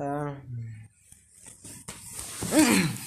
Um.